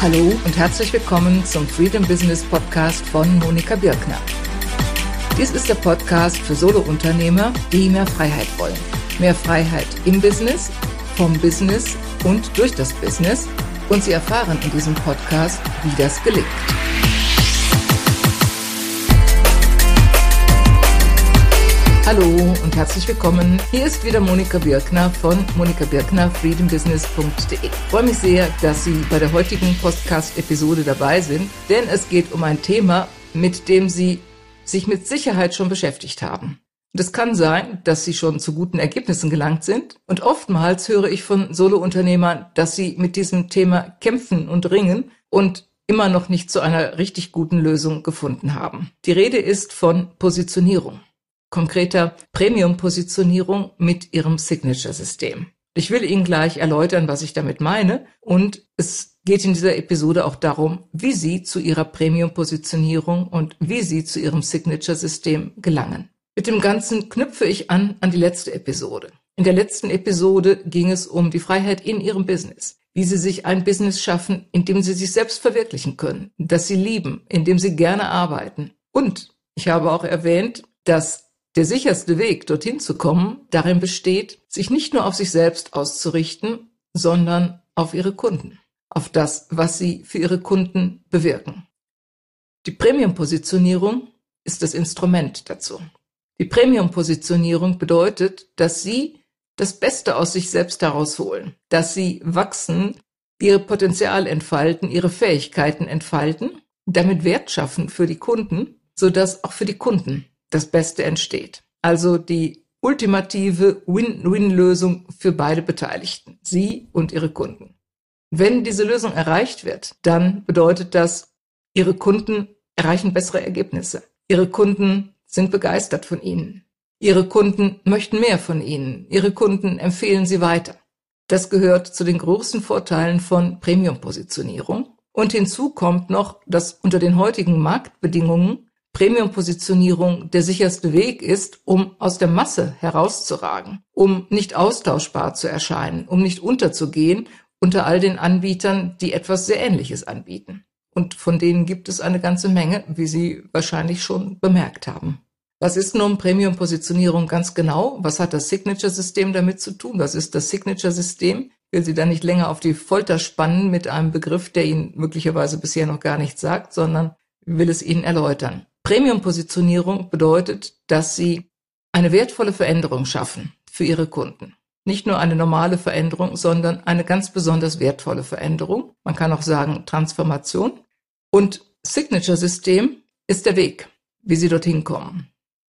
Hallo und herzlich willkommen zum Freedom Business Podcast von Monika Birkner. Dies ist der Podcast für Solounternehmer, die mehr Freiheit wollen. Mehr Freiheit im Business, vom Business und durch das Business. Und Sie erfahren in diesem Podcast, wie das gelingt. Hallo und herzlich willkommen. Hier ist wieder Monika Birkner von Monika Birkner freedombusiness.de. Ich freue mich sehr, dass Sie bei der heutigen Podcast-Episode dabei sind, denn es geht um ein Thema, mit dem Sie sich mit Sicherheit schon beschäftigt haben. Und es kann sein, dass Sie schon zu guten Ergebnissen gelangt sind. Und oftmals höre ich von Solo-Unternehmern, dass sie mit diesem Thema kämpfen und ringen und immer noch nicht zu einer richtig guten Lösung gefunden haben. Die Rede ist von Positionierung konkreter Premium-Positionierung mit Ihrem Signature-System. Ich will Ihnen gleich erläutern, was ich damit meine und es geht in dieser Episode auch darum, wie Sie zu Ihrer Premium-Positionierung und wie Sie zu Ihrem Signature-System gelangen. Mit dem Ganzen knüpfe ich an an die letzte Episode. In der letzten Episode ging es um die Freiheit in Ihrem Business, wie Sie sich ein Business schaffen, in dem Sie sich selbst verwirklichen können, das Sie lieben, in dem Sie gerne arbeiten. Und ich habe auch erwähnt, dass der sicherste Weg, dorthin zu kommen, darin besteht, sich nicht nur auf sich selbst auszurichten, sondern auf ihre Kunden, auf das, was sie für ihre Kunden bewirken. Die Premium-Positionierung ist das Instrument dazu. Die Premium-Positionierung bedeutet, dass sie das Beste aus sich selbst herausholen, dass sie wachsen, ihre Potenzial entfalten, ihre Fähigkeiten entfalten, damit Wert schaffen für die Kunden, sodass auch für die Kunden das Beste entsteht. Also die ultimative Win-Win-Lösung für beide Beteiligten, Sie und Ihre Kunden. Wenn diese Lösung erreicht wird, dann bedeutet das, Ihre Kunden erreichen bessere Ergebnisse. Ihre Kunden sind begeistert von Ihnen. Ihre Kunden möchten mehr von Ihnen. Ihre Kunden empfehlen Sie weiter. Das gehört zu den großen Vorteilen von Premium-Positionierung. Und hinzu kommt noch, dass unter den heutigen Marktbedingungen Premium-Positionierung der sicherste Weg ist, um aus der Masse herauszuragen, um nicht austauschbar zu erscheinen, um nicht unterzugehen unter all den Anbietern, die etwas sehr Ähnliches anbieten. Und von denen gibt es eine ganze Menge, wie Sie wahrscheinlich schon bemerkt haben. Was ist nun Premium-Positionierung ganz genau? Was hat das Signature-System damit zu tun? Was ist das Signature-System? will Sie da nicht länger auf die Folter spannen mit einem Begriff, der Ihnen möglicherweise bisher noch gar nichts sagt, sondern will es Ihnen erläutern. Premium-Positionierung bedeutet, dass Sie eine wertvolle Veränderung schaffen für Ihre Kunden. Nicht nur eine normale Veränderung, sondern eine ganz besonders wertvolle Veränderung. Man kann auch sagen Transformation. Und Signature-System ist der Weg, wie Sie dorthin kommen.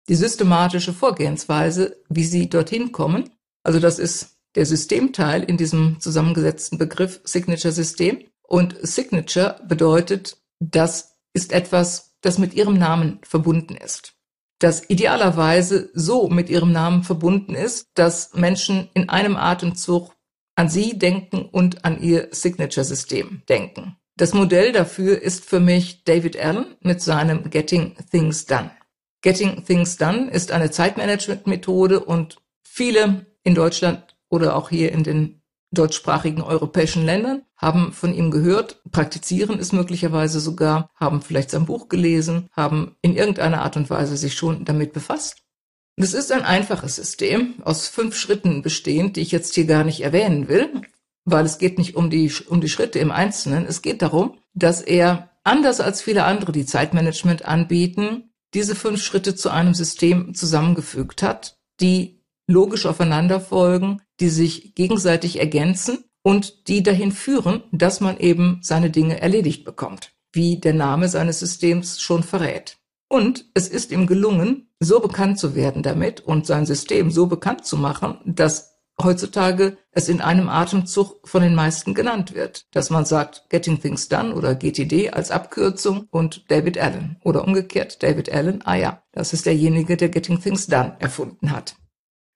Die systematische Vorgehensweise, wie Sie dorthin kommen, also das ist der Systemteil in diesem zusammengesetzten Begriff Signature-System. Und Signature bedeutet, das ist etwas, das mit ihrem Namen verbunden ist. Das idealerweise so mit ihrem Namen verbunden ist, dass Menschen in einem Atemzug an sie denken und an ihr Signature-System denken. Das Modell dafür ist für mich David Allen mit seinem Getting Things Done. Getting Things Done ist eine Zeitmanagement-Methode und viele in Deutschland oder auch hier in den deutschsprachigen europäischen Ländern, haben von ihm gehört, praktizieren es möglicherweise sogar, haben vielleicht sein Buch gelesen, haben in irgendeiner Art und Weise sich schon damit befasst. Es ist ein einfaches System, aus fünf Schritten bestehend, die ich jetzt hier gar nicht erwähnen will, weil es geht nicht um die, um die Schritte im Einzelnen. Es geht darum, dass er, anders als viele andere, die Zeitmanagement anbieten, diese fünf Schritte zu einem System zusammengefügt hat, die logisch aufeinander folgen, die sich gegenseitig ergänzen und die dahin führen, dass man eben seine Dinge erledigt bekommt, wie der Name seines Systems schon verrät. Und es ist ihm gelungen, so bekannt zu werden damit und sein System so bekannt zu machen, dass heutzutage es in einem Atemzug von den meisten genannt wird, dass man sagt Getting Things Done oder GTD als Abkürzung und David Allen oder umgekehrt David Allen, ah ja, das ist derjenige, der Getting Things Done erfunden hat.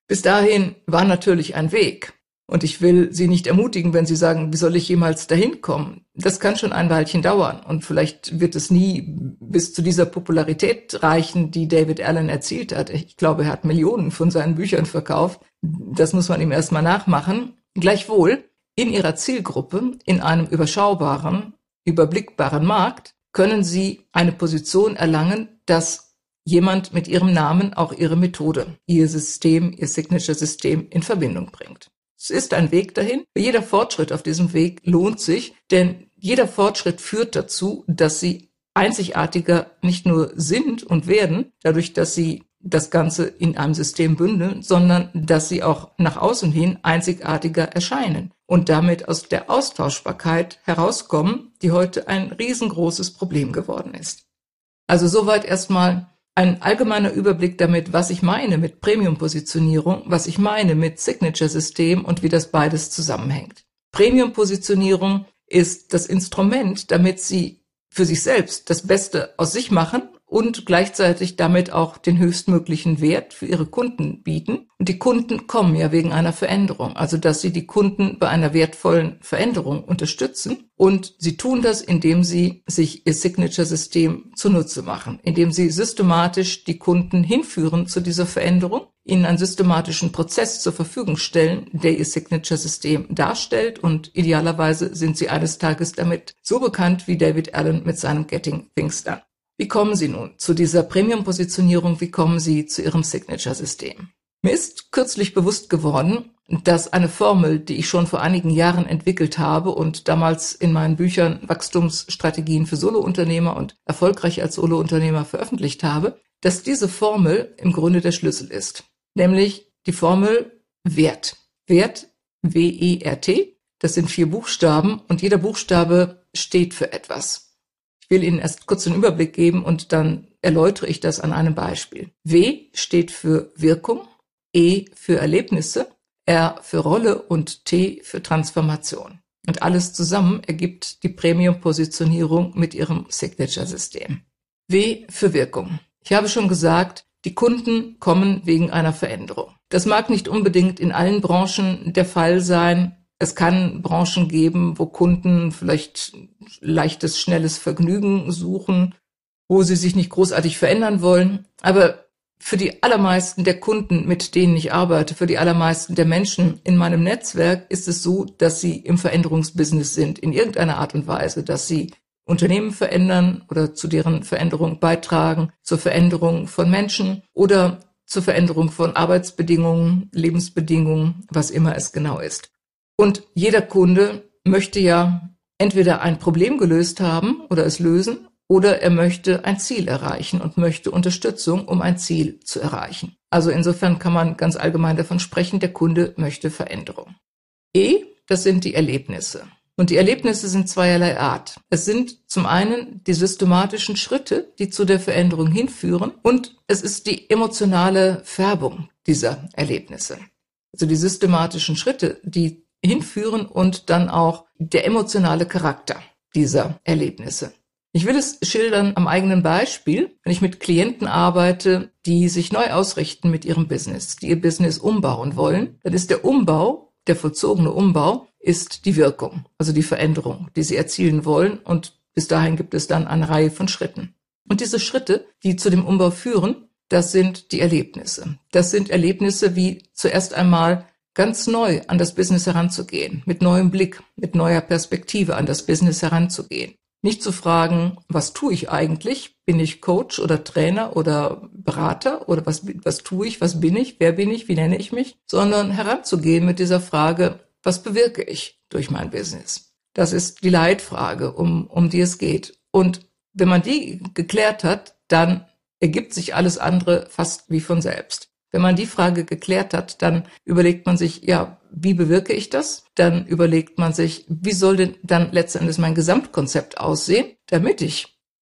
Bis dahin war natürlich ein Weg. Und ich will Sie nicht ermutigen, wenn Sie sagen, wie soll ich jemals dahin kommen? Das kann schon ein Weilchen dauern und vielleicht wird es nie bis zu dieser Popularität reichen, die David Allen erzielt hat. Ich glaube, er hat Millionen von seinen Büchern verkauft. Das muss man ihm erstmal nachmachen. Gleichwohl in Ihrer Zielgruppe, in einem überschaubaren, überblickbaren Markt können Sie eine Position erlangen, dass jemand mit Ihrem Namen auch Ihre Methode, Ihr System, Ihr Signature-System in Verbindung bringt. Es ist ein Weg dahin. Jeder Fortschritt auf diesem Weg lohnt sich, denn jeder Fortschritt führt dazu, dass Sie einzigartiger nicht nur sind und werden, dadurch, dass Sie das Ganze in einem System bündeln, sondern dass sie auch nach außen hin einzigartiger erscheinen und damit aus der Austauschbarkeit herauskommen, die heute ein riesengroßes Problem geworden ist. Also soweit erstmal ein allgemeiner Überblick damit, was ich meine mit Premium-Positionierung, was ich meine mit Signature-System und wie das beides zusammenhängt. Premium-Positionierung ist das Instrument, damit Sie für sich selbst das Beste aus sich machen und gleichzeitig damit auch den höchstmöglichen Wert für ihre Kunden bieten. Und die Kunden kommen ja wegen einer Veränderung, also dass sie die Kunden bei einer wertvollen Veränderung unterstützen. Und sie tun das, indem sie sich ihr Signature-System zunutze machen, indem sie systematisch die Kunden hinführen zu dieser Veränderung, ihnen einen systematischen Prozess zur Verfügung stellen, der ihr Signature-System darstellt. Und idealerweise sind sie eines Tages damit so bekannt wie David Allen mit seinem Getting Things Done. Wie kommen Sie nun zu dieser Premium-Positionierung? Wie kommen Sie zu Ihrem Signature-System? Mir ist kürzlich bewusst geworden, dass eine Formel, die ich schon vor einigen Jahren entwickelt habe und damals in meinen Büchern Wachstumsstrategien für Solounternehmer und erfolgreich als Solounternehmer veröffentlicht habe, dass diese Formel im Grunde der Schlüssel ist. Nämlich die Formel Wert. Wert, W-E-R-T. Das sind vier Buchstaben und jeder Buchstabe steht für etwas. Ich will Ihnen erst kurz einen Überblick geben und dann erläutere ich das an einem Beispiel. W steht für Wirkung, E für Erlebnisse, R für Rolle und T für Transformation. Und alles zusammen ergibt die Premium-Positionierung mit Ihrem Signature-System. W für Wirkung. Ich habe schon gesagt, die Kunden kommen wegen einer Veränderung. Das mag nicht unbedingt in allen Branchen der Fall sein. Es kann Branchen geben, wo Kunden vielleicht leichtes, schnelles Vergnügen suchen, wo sie sich nicht großartig verändern wollen. Aber für die allermeisten der Kunden, mit denen ich arbeite, für die allermeisten der Menschen in meinem Netzwerk ist es so, dass sie im Veränderungsbusiness sind, in irgendeiner Art und Weise, dass sie Unternehmen verändern oder zu deren Veränderung beitragen, zur Veränderung von Menschen oder zur Veränderung von Arbeitsbedingungen, Lebensbedingungen, was immer es genau ist. Und jeder Kunde möchte ja entweder ein Problem gelöst haben oder es lösen, oder er möchte ein Ziel erreichen und möchte Unterstützung, um ein Ziel zu erreichen. Also insofern kann man ganz allgemein davon sprechen, der Kunde möchte Veränderung. E, das sind die Erlebnisse. Und die Erlebnisse sind zweierlei Art. Es sind zum einen die systematischen Schritte, die zu der Veränderung hinführen, und es ist die emotionale Färbung dieser Erlebnisse. Also die systematischen Schritte, die hinführen und dann auch der emotionale Charakter dieser Erlebnisse. Ich will es schildern am eigenen Beispiel, wenn ich mit Klienten arbeite, die sich neu ausrichten mit ihrem Business, die ihr Business umbauen wollen, dann ist der Umbau, der vollzogene Umbau, ist die Wirkung, also die Veränderung, die sie erzielen wollen und bis dahin gibt es dann eine Reihe von Schritten. Und diese Schritte, die zu dem Umbau führen, das sind die Erlebnisse. Das sind Erlebnisse wie zuerst einmal ganz neu an das Business heranzugehen, mit neuem Blick, mit neuer Perspektive an das Business heranzugehen. Nicht zu fragen, was tue ich eigentlich? Bin ich Coach oder Trainer oder Berater oder was, was tue ich? Was bin ich? Wer bin ich? Wie nenne ich mich? Sondern heranzugehen mit dieser Frage, was bewirke ich durch mein Business? Das ist die Leitfrage, um, um die es geht. Und wenn man die geklärt hat, dann ergibt sich alles andere fast wie von selbst. Wenn man die Frage geklärt hat, dann überlegt man sich, ja, wie bewirke ich das? Dann überlegt man sich, wie soll denn dann letztendlich mein Gesamtkonzept aussehen, damit ich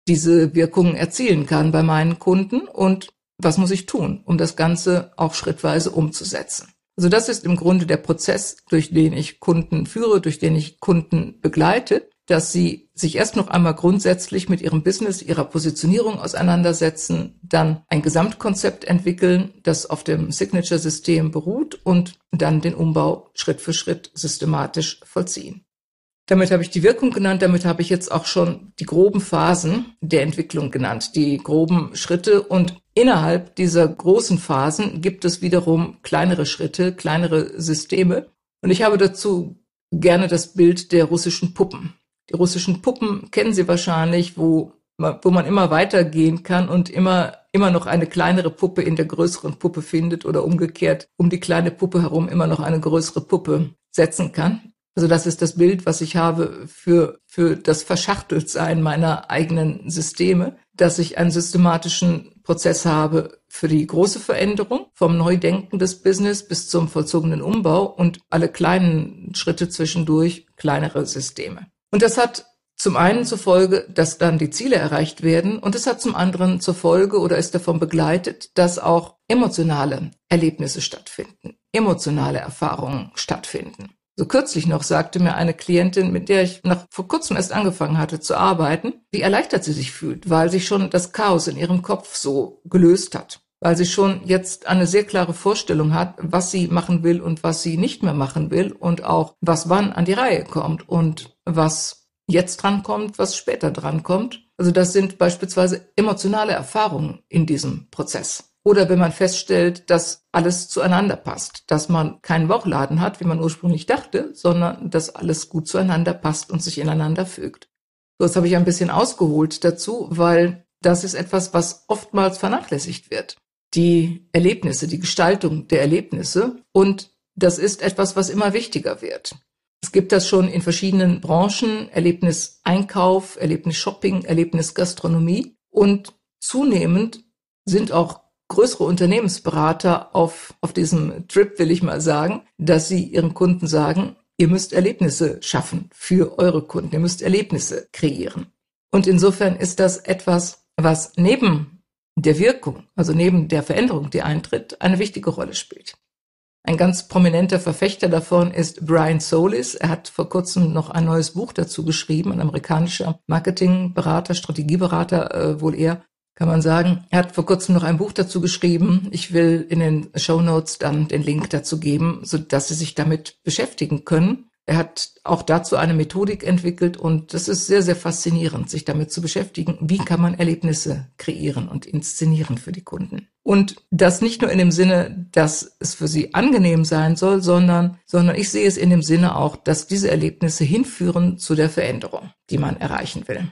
diese Wirkungen erzielen kann bei meinen Kunden und was muss ich tun, um das Ganze auch schrittweise umzusetzen. Also das ist im Grunde der Prozess, durch den ich Kunden führe, durch den ich Kunden begleite dass sie sich erst noch einmal grundsätzlich mit ihrem Business, ihrer Positionierung auseinandersetzen, dann ein Gesamtkonzept entwickeln, das auf dem Signature-System beruht und dann den Umbau Schritt für Schritt systematisch vollziehen. Damit habe ich die Wirkung genannt, damit habe ich jetzt auch schon die groben Phasen der Entwicklung genannt, die groben Schritte. Und innerhalb dieser großen Phasen gibt es wiederum kleinere Schritte, kleinere Systeme. Und ich habe dazu gerne das Bild der russischen Puppen Die russischen Puppen kennen Sie wahrscheinlich, wo, wo man immer weitergehen kann und immer, immer noch eine kleinere Puppe in der größeren Puppe findet oder umgekehrt um die kleine Puppe herum immer noch eine größere Puppe setzen kann. Also das ist das Bild, was ich habe für, für das Verschachteltsein meiner eigenen Systeme, dass ich einen systematischen Prozess habe für die große Veränderung, vom Neudenken des Business bis zum vollzogenen Umbau und alle kleinen Schritte zwischendurch kleinere Systeme. Und das hat zum einen zur Folge, dass dann die Ziele erreicht werden. Und es hat zum anderen zur Folge oder ist davon begleitet, dass auch emotionale Erlebnisse stattfinden, emotionale Erfahrungen stattfinden. So kürzlich noch sagte mir eine Klientin, mit der ich nach vor kurzem erst angefangen hatte zu arbeiten, wie erleichtert sie sich fühlt, weil sich schon das Chaos in ihrem Kopf so gelöst hat, weil sie schon jetzt eine sehr klare Vorstellung hat, was sie machen will und was sie nicht mehr machen will und auch was wann an die Reihe kommt. Und was jetzt drankommt, was später drankommt. Also das sind beispielsweise emotionale Erfahrungen in diesem Prozess. Oder wenn man feststellt, dass alles zueinander passt, dass man keinen Bauchladen hat, wie man ursprünglich dachte, sondern dass alles gut zueinander passt und sich ineinander fügt. Das habe ich ein bisschen ausgeholt dazu, weil das ist etwas, was oftmals vernachlässigt wird. Die Erlebnisse, die Gestaltung der Erlebnisse. Und das ist etwas, was immer wichtiger wird. Es gibt das schon in verschiedenen Branchen, Erlebnis Einkauf, Erlebnis Shopping, Erlebnis Gastronomie. Und zunehmend sind auch größere Unternehmensberater auf, auf diesem Trip, will ich mal sagen, dass sie ihren Kunden sagen, ihr müsst Erlebnisse schaffen für eure Kunden, ihr müsst Erlebnisse kreieren. Und insofern ist das etwas, was neben der Wirkung, also neben der Veränderung, die eintritt, eine wichtige Rolle spielt. Ein ganz prominenter Verfechter davon ist Brian Solis. Er hat vor kurzem noch ein neues Buch dazu geschrieben, ein amerikanischer Marketingberater, Strategieberater äh, wohl eher, kann man sagen. Er hat vor kurzem noch ein Buch dazu geschrieben. Ich will in den Show Notes dann den Link dazu geben, so dass Sie sich damit beschäftigen können. Er hat auch dazu eine Methodik entwickelt und das ist sehr, sehr faszinierend, sich damit zu beschäftigen. Wie kann man Erlebnisse kreieren und inszenieren für die Kunden? Und das nicht nur in dem Sinne, dass es für sie angenehm sein soll, sondern, sondern ich sehe es in dem Sinne auch, dass diese Erlebnisse hinführen zu der Veränderung, die man erreichen will.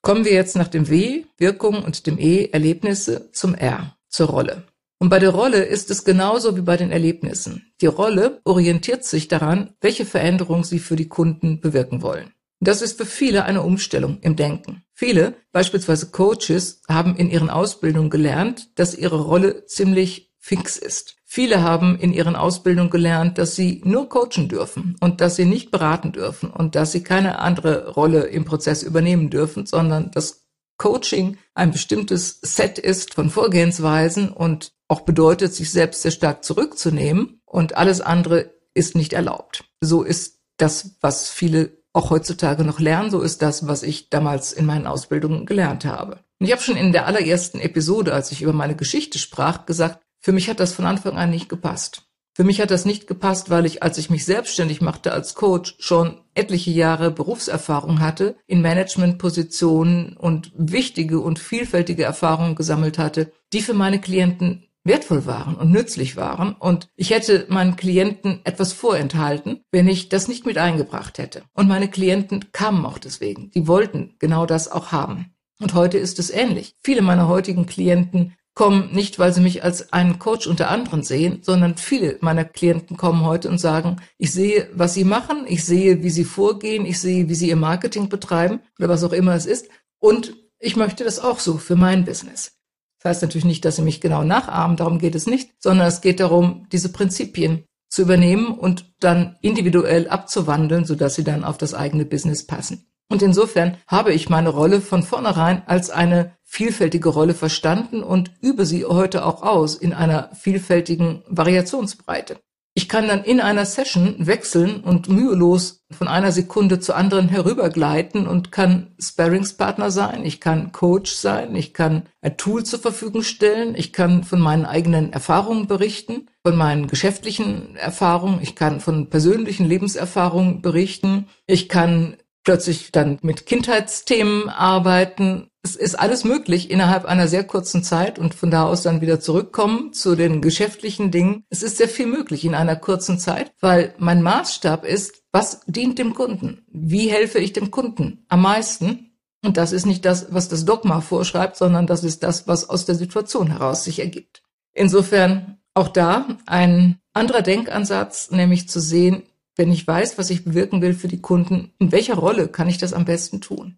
Kommen wir jetzt nach dem W, Wirkung und dem E, Erlebnisse, zum R, zur Rolle. Und bei der Rolle ist es genauso wie bei den Erlebnissen. Die Rolle orientiert sich daran, welche Veränderung sie für die Kunden bewirken wollen. Das ist für viele eine Umstellung im Denken. Viele, beispielsweise Coaches, haben in ihren Ausbildungen gelernt, dass ihre Rolle ziemlich fix ist. Viele haben in ihren Ausbildungen gelernt, dass sie nur coachen dürfen und dass sie nicht beraten dürfen und dass sie keine andere Rolle im Prozess übernehmen dürfen, sondern dass Coaching ein bestimmtes Set ist von Vorgehensweisen und auch bedeutet, sich selbst sehr stark zurückzunehmen und alles andere ist nicht erlaubt. So ist das, was viele auch heutzutage noch lernen, so ist das, was ich damals in meinen Ausbildungen gelernt habe. Und ich habe schon in der allerersten Episode, als ich über meine Geschichte sprach, gesagt, für mich hat das von Anfang an nicht gepasst. Für mich hat das nicht gepasst, weil ich, als ich mich selbstständig machte als Coach, schon etliche Jahre Berufserfahrung hatte, in Managementpositionen und wichtige und vielfältige Erfahrungen gesammelt hatte, die für meine Klienten wertvoll waren und nützlich waren. Und ich hätte meinen Klienten etwas vorenthalten, wenn ich das nicht mit eingebracht hätte. Und meine Klienten kamen auch deswegen. Die wollten genau das auch haben. Und heute ist es ähnlich. Viele meiner heutigen Klienten kommen nicht, weil sie mich als einen Coach unter anderen sehen, sondern viele meiner Klienten kommen heute und sagen, ich sehe, was sie machen, ich sehe, wie sie vorgehen, ich sehe, wie sie ihr Marketing betreiben oder was auch immer es ist und ich möchte das auch so für mein Business. Das heißt natürlich nicht, dass sie mich genau nachahmen, darum geht es nicht, sondern es geht darum, diese Prinzipien zu übernehmen und dann individuell abzuwandeln, sodass sie dann auf das eigene Business passen. Und insofern habe ich meine Rolle von vornherein als eine vielfältige Rolle verstanden und übe sie heute auch aus in einer vielfältigen Variationsbreite. Ich kann dann in einer Session wechseln und mühelos von einer Sekunde zur anderen herübergleiten und kann Sparringspartner sein, ich kann Coach sein, ich kann ein Tool zur Verfügung stellen, ich kann von meinen eigenen Erfahrungen berichten, von meinen geschäftlichen Erfahrungen, ich kann von persönlichen Lebenserfahrungen berichten, ich kann plötzlich dann mit Kindheitsthemen arbeiten es ist alles möglich innerhalb einer sehr kurzen Zeit und von da aus dann wieder zurückkommen zu den geschäftlichen Dingen. Es ist sehr viel möglich in einer kurzen Zeit, weil mein Maßstab ist, was dient dem Kunden? Wie helfe ich dem Kunden am meisten? Und das ist nicht das, was das Dogma vorschreibt, sondern das ist das, was aus der Situation heraus sich ergibt. Insofern auch da ein anderer Denkansatz, nämlich zu sehen, wenn ich weiß, was ich bewirken will für die Kunden, in welcher Rolle kann ich das am besten tun?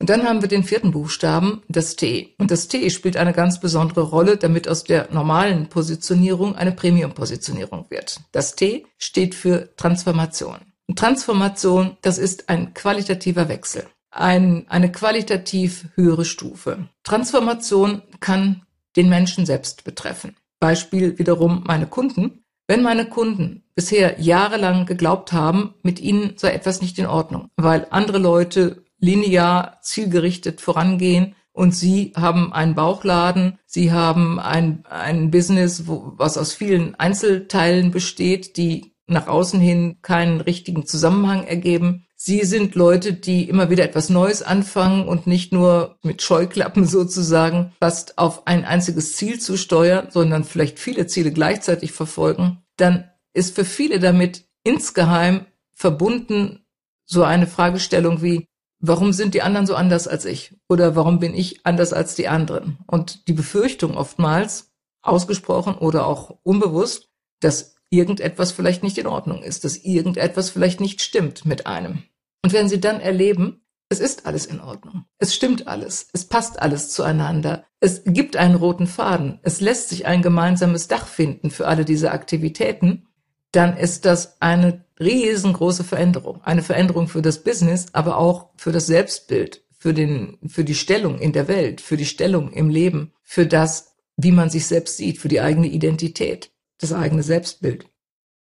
Und dann haben wir den vierten Buchstaben, das T. Und das T spielt eine ganz besondere Rolle, damit aus der normalen Positionierung eine Premium-Positionierung wird. Das T steht für Transformation. Und Transformation, das ist ein qualitativer Wechsel, ein, eine qualitativ höhere Stufe. Transformation kann den Menschen selbst betreffen. Beispiel wiederum meine Kunden. Wenn meine Kunden bisher jahrelang geglaubt haben, mit ihnen sei etwas nicht in Ordnung, weil andere Leute linear zielgerichtet vorangehen und Sie haben einen Bauchladen, Sie haben ein, ein Business, wo, was aus vielen Einzelteilen besteht, die nach außen hin keinen richtigen Zusammenhang ergeben. Sie sind Leute, die immer wieder etwas Neues anfangen und nicht nur mit Scheuklappen sozusagen fast auf ein einziges Ziel zu steuern, sondern vielleicht viele Ziele gleichzeitig verfolgen. Dann ist für viele damit insgeheim verbunden so eine Fragestellung wie, warum sind die anderen so anders als ich? Oder warum bin ich anders als die anderen? Und die Befürchtung oftmals, ausgesprochen oder auch unbewusst, dass irgendetwas vielleicht nicht in Ordnung ist, dass irgendetwas vielleicht nicht stimmt mit einem. Und wenn sie dann erleben, es ist alles in Ordnung. Es stimmt alles. Es passt alles zueinander. Es gibt einen roten Faden. Es lässt sich ein gemeinsames Dach finden für alle diese Aktivitäten. Dann ist das eine riesengroße Veränderung. Eine Veränderung für das Business, aber auch für das Selbstbild, für den, für die Stellung in der Welt, für die Stellung im Leben, für das, wie man sich selbst sieht, für die eigene Identität, das eigene Selbstbild.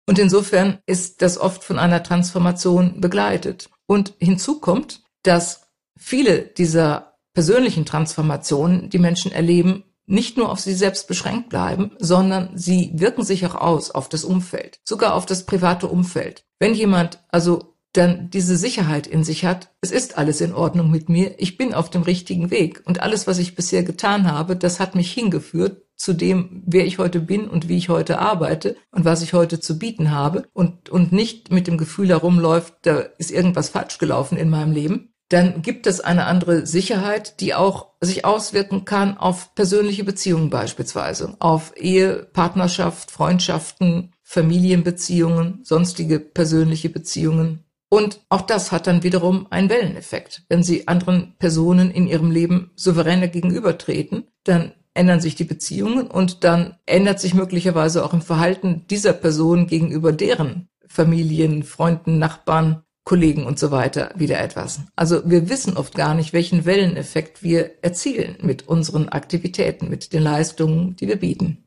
Und insofern ist das oft von einer Transformation begleitet. Und hinzu kommt, dass viele dieser persönlichen Transformationen, die Menschen erleben, nicht nur auf sie selbst beschränkt bleiben, sondern sie wirken sich auch aus auf das Umfeld, sogar auf das private Umfeld. Wenn jemand also dann diese Sicherheit in sich hat, es ist alles in Ordnung mit mir, ich bin auf dem richtigen Weg und alles, was ich bisher getan habe, das hat mich hingeführt zu dem, wer ich heute bin und wie ich heute arbeite und was ich heute zu bieten habe und, und nicht mit dem Gefühl herumläuft, da ist irgendwas falsch gelaufen in meinem Leben, dann gibt es eine andere Sicherheit, die auch sich auswirken kann auf persönliche Beziehungen beispielsweise, auf Ehe, Partnerschaft, Freundschaften, Familienbeziehungen, sonstige persönliche Beziehungen. Und auch das hat dann wiederum einen Welleneffekt. Wenn Sie anderen Personen in Ihrem Leben souveräner gegenübertreten, dann ändern sich die Beziehungen und dann ändert sich möglicherweise auch im Verhalten dieser Person gegenüber deren Familien, Freunden, Nachbarn, Kollegen und so weiter wieder etwas. Also wir wissen oft gar nicht, welchen Welleneffekt wir erzielen mit unseren Aktivitäten, mit den Leistungen, die wir bieten.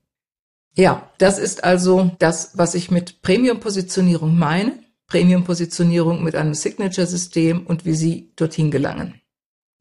Ja, das ist also das, was ich mit Premium-Positionierung meine. Premium-Positionierung mit einem Signature-System und wie Sie dorthin gelangen.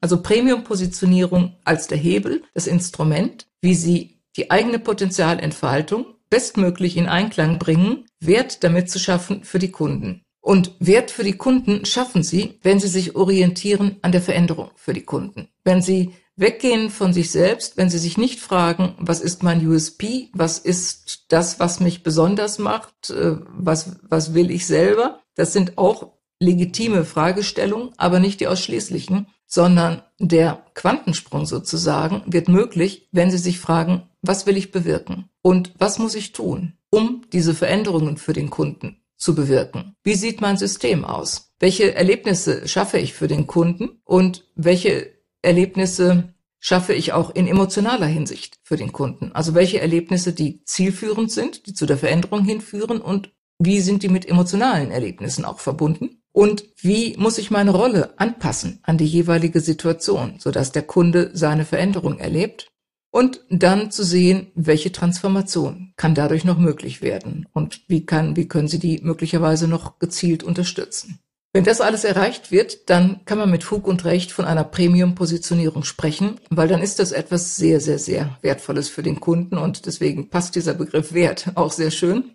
Also Premium-Positionierung als der Hebel, das Instrument, wie Sie die eigene Potenzialentfaltung bestmöglich in Einklang bringen, Wert damit zu schaffen für die Kunden. Und Wert für die Kunden schaffen sie, wenn sie sich orientieren an der Veränderung für die Kunden. Wenn sie weggehen von sich selbst, wenn sie sich nicht fragen, was ist mein USP, was ist das, was mich besonders macht, äh, was, was will ich selber. Das sind auch legitime Fragestellungen, aber nicht die ausschließlichen, sondern der Quantensprung sozusagen wird möglich, wenn Sie sich fragen, was will ich bewirken und was muss ich tun, um diese Veränderungen für den Kunden zu bewirken. Wie sieht mein System aus? Welche Erlebnisse schaffe ich für den Kunden und welche Erlebnisse schaffe ich auch in emotionaler Hinsicht für den Kunden? Also welche Erlebnisse, die zielführend sind, die zu der Veränderung hinführen und wie sind die mit emotionalen Erlebnissen auch verbunden? Und wie muss ich meine Rolle anpassen an die jeweilige Situation, sodass der Kunde seine Veränderung erlebt und dann zu sehen, welche Transformation kann dadurch noch möglich werden und wie kann, wie können Sie die möglicherweise noch gezielt unterstützen. Wenn das alles erreicht wird, dann kann man mit Fug und Recht von einer Premium-Positionierung sprechen, weil dann ist das etwas sehr, sehr, sehr Wertvolles für den Kunden und deswegen passt dieser Begriff Wert auch sehr schön.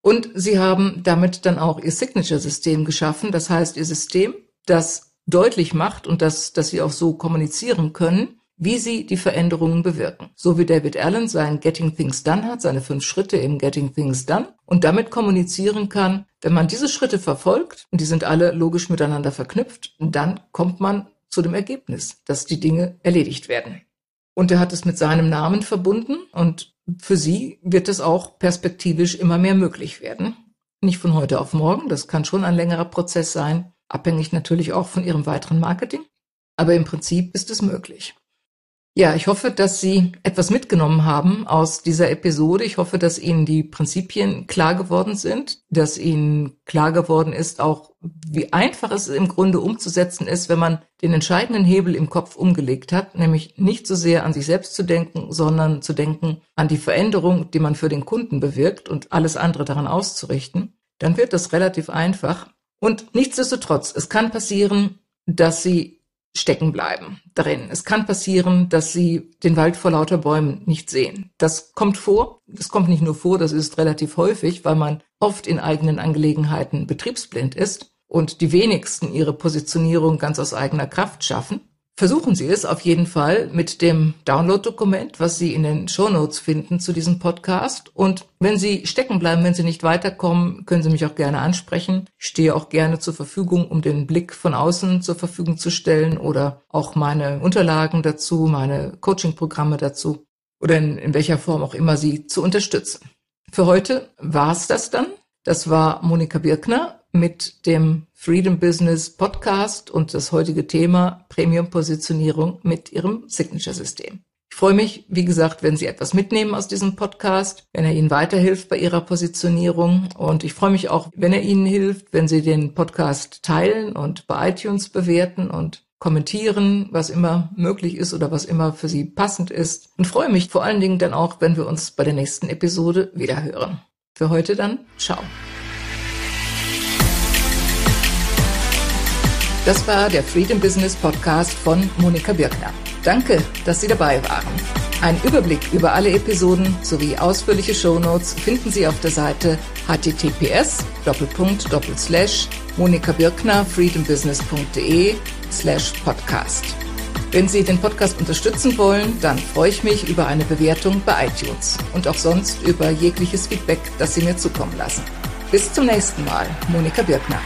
Und Sie haben damit dann auch Ihr Signature-System geschaffen, das heißt Ihr System, das deutlich macht und dass, dass sie auch so kommunizieren können, wie sie die Veränderungen bewirken. So wie David Allen sein Getting Things Done hat, seine fünf Schritte im Getting Things Done und damit kommunizieren kann, wenn man diese Schritte verfolgt, und die sind alle logisch miteinander verknüpft, dann kommt man zu dem Ergebnis, dass die Dinge erledigt werden. Und er hat es mit seinem Namen verbunden und für sie wird es auch perspektivisch immer mehr möglich werden. Nicht von heute auf morgen, das kann schon ein längerer Prozess sein, abhängig natürlich auch von ihrem weiteren Marketing, aber im Prinzip ist es möglich. Ja, ich hoffe, dass Sie etwas mitgenommen haben aus dieser Episode. Ich hoffe, dass Ihnen die Prinzipien klar geworden sind, dass Ihnen klar geworden ist, auch wie einfach es im Grunde umzusetzen ist, wenn man den entscheidenden Hebel im Kopf umgelegt hat, nämlich nicht so sehr an sich selbst zu denken, sondern zu denken an die Veränderung, die man für den Kunden bewirkt und alles andere daran auszurichten. Dann wird das relativ einfach. Und nichtsdestotrotz, es kann passieren, dass Sie stecken bleiben drin. Es kann passieren, dass sie den Wald vor lauter Bäumen nicht sehen. Das kommt vor. Das kommt nicht nur vor, das ist relativ häufig, weil man oft in eigenen Angelegenheiten betriebsblind ist und die wenigsten ihre Positionierung ganz aus eigener Kraft schaffen. Versuchen Sie es auf jeden Fall mit dem Download-Dokument, was Sie in den Show Notes finden zu diesem Podcast. Und wenn Sie stecken bleiben, wenn Sie nicht weiterkommen, können Sie mich auch gerne ansprechen. Ich stehe auch gerne zur Verfügung, um den Blick von außen zur Verfügung zu stellen oder auch meine Unterlagen dazu, meine Coaching-Programme dazu oder in, in welcher Form auch immer Sie zu unterstützen. Für heute war es das dann. Das war Monika Birkner mit dem Freedom Business Podcast und das heutige Thema Premium-Positionierung mit Ihrem Signature-System. Ich freue mich, wie gesagt, wenn Sie etwas mitnehmen aus diesem Podcast, wenn er Ihnen weiterhilft bei Ihrer Positionierung. Und ich freue mich auch, wenn er Ihnen hilft, wenn Sie den Podcast teilen und bei iTunes bewerten und kommentieren, was immer möglich ist oder was immer für Sie passend ist. Und freue mich vor allen Dingen dann auch, wenn wir uns bei der nächsten Episode wiederhören. Für heute dann, ciao. Das war der Freedom Business Podcast von Monika Birkner. Danke, dass Sie dabei waren. Ein Überblick über alle Episoden sowie ausführliche Shownotes finden Sie auf der Seite https monikabirkner freedombusiness.de slash podcast. Wenn Sie den Podcast unterstützen wollen, dann freue ich mich über eine Bewertung bei iTunes und auch sonst über jegliches Feedback, das Sie mir zukommen lassen. Bis zum nächsten Mal, Monika Birkner.